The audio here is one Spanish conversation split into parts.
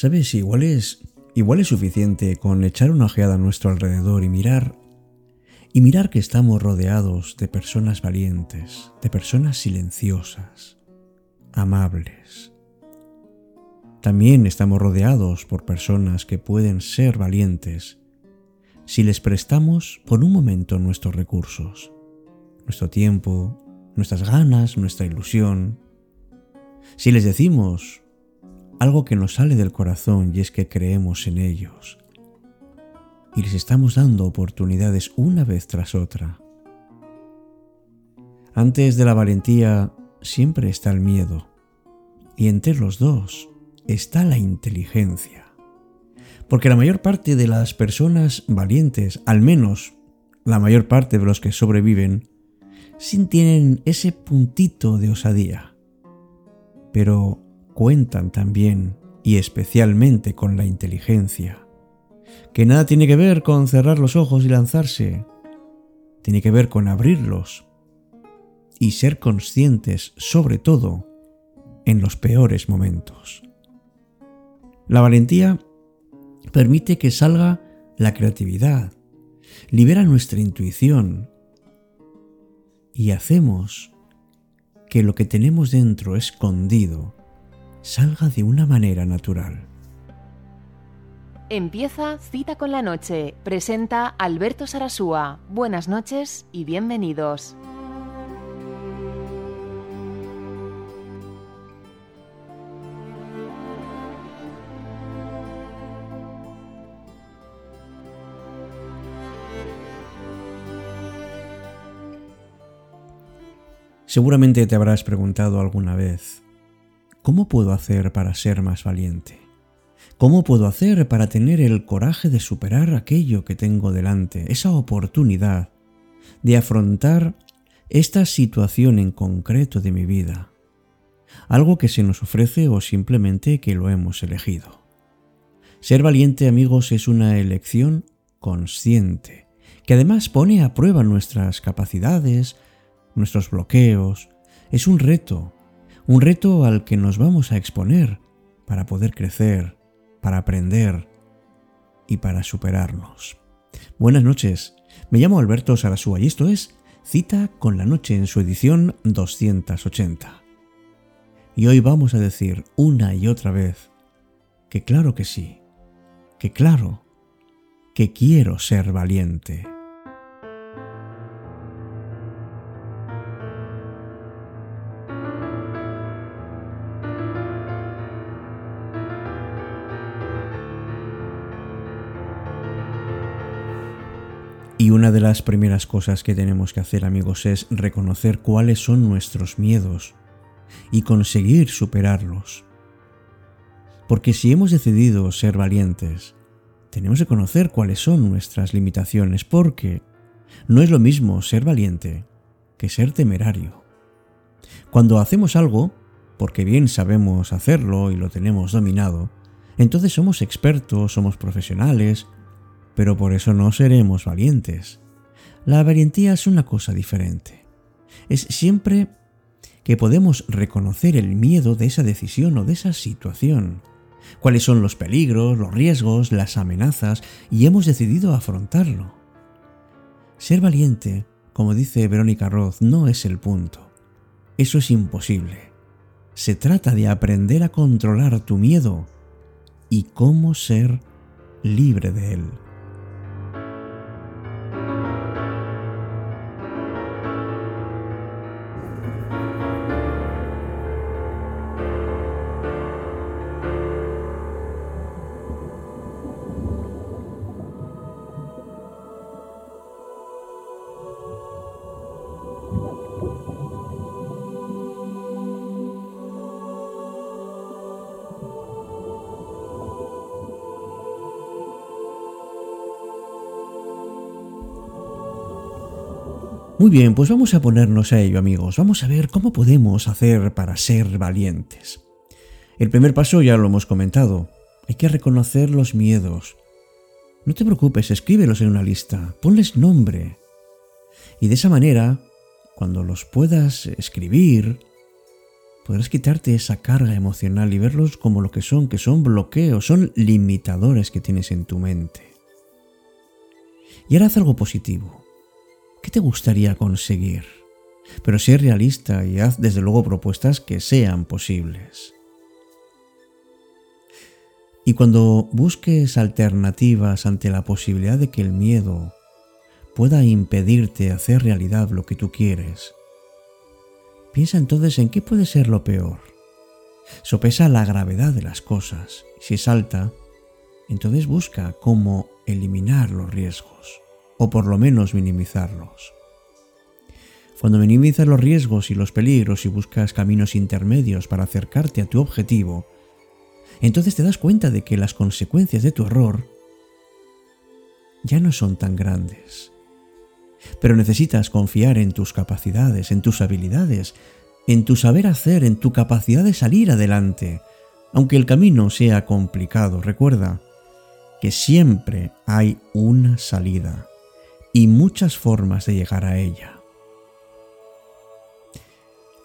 Sabes, igual es, igual es suficiente con echar una ojeada a nuestro alrededor y mirar y mirar que estamos rodeados de personas valientes, de personas silenciosas, amables. También estamos rodeados por personas que pueden ser valientes si les prestamos por un momento nuestros recursos, nuestro tiempo, nuestras ganas, nuestra ilusión. Si les decimos algo que nos sale del corazón y es que creemos en ellos, y les estamos dando oportunidades una vez tras otra. Antes de la valentía siempre está el miedo y entre los dos está la inteligencia. Porque la mayor parte de las personas valientes, al menos la mayor parte de los que sobreviven, sí tienen ese puntito de osadía. Pero cuentan también y especialmente con la inteligencia que nada tiene que ver con cerrar los ojos y lanzarse, tiene que ver con abrirlos y ser conscientes, sobre todo, en los peores momentos. La valentía permite que salga la creatividad, libera nuestra intuición y hacemos que lo que tenemos dentro escondido salga de una manera natural. Empieza Cita con la Noche. Presenta Alberto Sarasúa. Buenas noches y bienvenidos. Seguramente te habrás preguntado alguna vez, ¿cómo puedo hacer para ser más valiente? ¿Cómo puedo hacer para tener el coraje de superar aquello que tengo delante, esa oportunidad de afrontar esta situación en concreto de mi vida? Algo que se nos ofrece o simplemente que lo hemos elegido. Ser valiente, amigos, es una elección consciente, que además pone a prueba nuestras capacidades, nuestros bloqueos. Es un reto, un reto al que nos vamos a exponer para poder crecer, para aprender y para superarnos. Buenas noches, me llamo Alberto Sarasúa y esto es Cita con la Noche en su edición 280. Y hoy vamos a decir una y otra vez que claro que sí, que claro, que quiero ser valiente. Y una de las primeras cosas que tenemos que hacer amigos es reconocer cuáles son nuestros miedos y conseguir superarlos. Porque si hemos decidido ser valientes, tenemos que conocer cuáles son nuestras limitaciones, porque no es lo mismo ser valiente que ser temerario. Cuando hacemos algo, porque bien sabemos hacerlo y lo tenemos dominado, entonces somos expertos, somos profesionales, pero por eso no seremos valientes. La valentía es una cosa diferente. Es siempre que podemos reconocer el miedo de esa decisión o de esa situación, cuáles son los peligros, los riesgos, las amenazas, y hemos decidido afrontarlo. Ser valiente, como dice Verónica Roth, no es el punto. Eso es imposible. Se trata de aprender a controlar tu miedo y cómo ser libre de él. Muy bien, pues vamos a ponernos a ello amigos, vamos a ver cómo podemos hacer para ser valientes. El primer paso ya lo hemos comentado, hay que reconocer los miedos. No te preocupes, escríbelos en una lista, ponles nombre. Y de esa manera, cuando los puedas escribir, podrás quitarte esa carga emocional y verlos como lo que son, que son bloqueos, son limitadores que tienes en tu mente. Y ahora haz algo positivo. ¿Qué te gustaría conseguir? Pero sé realista y haz desde luego propuestas que sean posibles. Y cuando busques alternativas ante la posibilidad de que el miedo pueda impedirte hacer realidad lo que tú quieres, piensa entonces en qué puede ser lo peor. Sopesa la gravedad de las cosas. Si es alta, entonces busca cómo eliminar los riesgos, o por lo menos minimizarlos. Cuando minimizas los riesgos y los peligros y buscas caminos intermedios para acercarte a tu objetivo, entonces te das cuenta de que las consecuencias de tu error ya no son tan grandes. Pero necesitas confiar en tus capacidades, en tus habilidades, en tu saber hacer, en tu capacidad de salir adelante. Aunque el camino sea complicado, recuerda que siempre hay una salida y muchas formas de llegar a ella.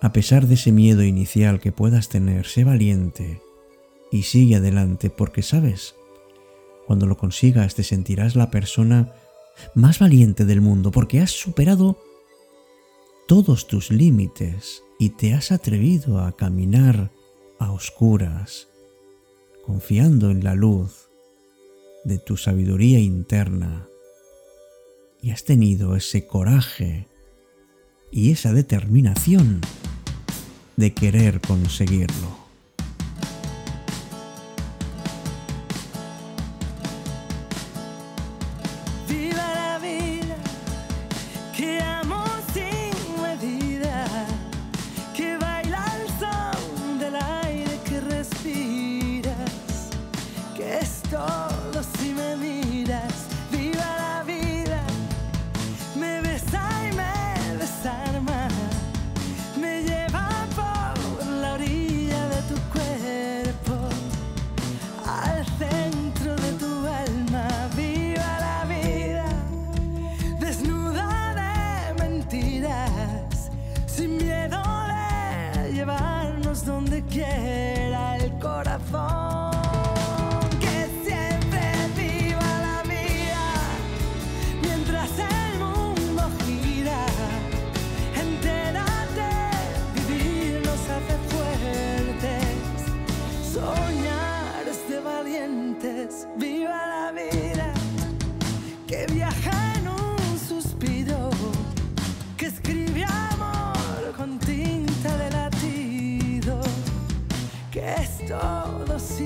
A pesar de ese miedo inicial que puedas tener, sé valiente y sigue adelante porque sabes, cuando lo consigas te sentirás la persona más valiente del mundo porque has superado todos tus límites y te has atrevido a caminar a oscuras, confiando en la luz de tu sabiduría interna y has tenido ese coraje y esa determinación de querer conseguirlo.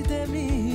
de mí.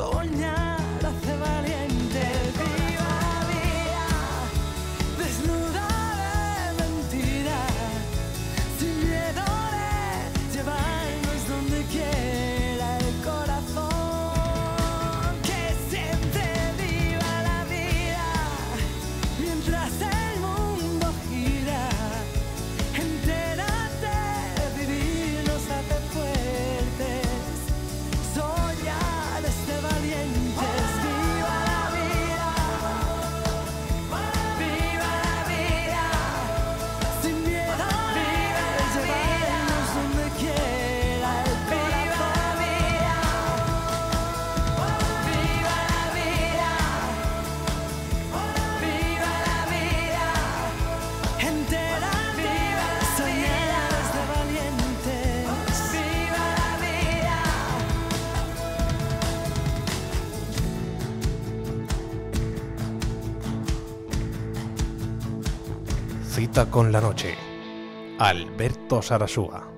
sognar. Con la noche. Alberto Sarasúa.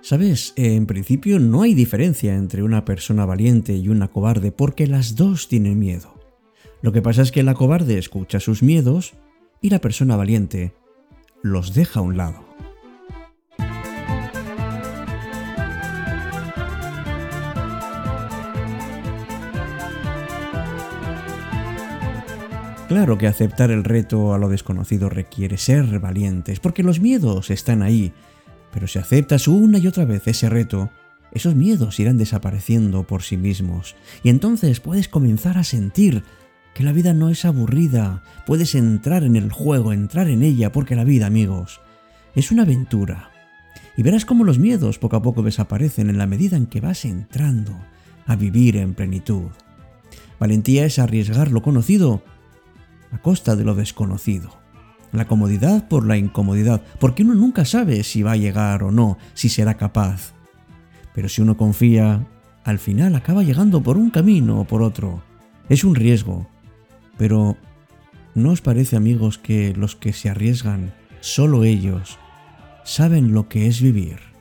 Sabes, en principio no hay diferencia entre una persona valiente y una cobarde porque las dos tienen miedo. Lo que pasa es que la cobarde escucha sus miedos y la persona valiente los deja a un lado. Claro que aceptar el reto a lo desconocido requiere ser valientes, porque los miedos están ahí pero si aceptas una y otra vez ese reto, esos miedos irán desapareciendo por sí mismos y entonces puedes comenzar a sentir que la vida no es aburrida, puedes entrar en el juego, entrar en ella, porque la vida, amigos, es una aventura. Y verás cómo los miedos poco a poco desaparecen en la medida en que vas entrando a vivir en plenitud. Valentía es arriesgar lo conocido a costa de lo desconocido la comodidad por la incomodidad, porque uno nunca sabe si va a llegar o no, si será capaz. Pero si uno confía, al final acaba llegando por un camino o por otro. Es un riesgo. Pero ¿no os parece amigos que los que se arriesgan, solo ellos, saben lo que es vivir?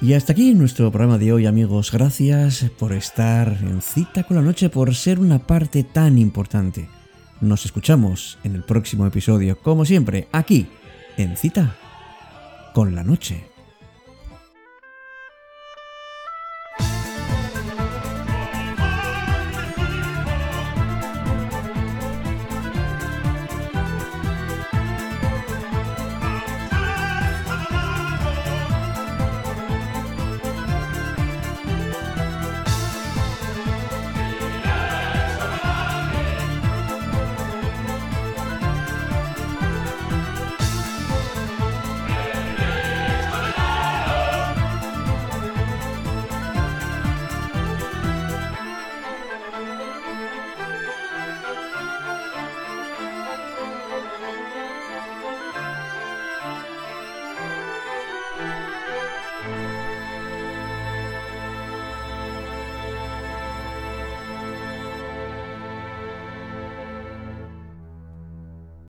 Y hasta aquí nuestro programa de hoy amigos, gracias por estar en cita con la noche, por ser una parte tan importante. Nos escuchamos en el próximo episodio, como siempre, aquí, en cita con la noche.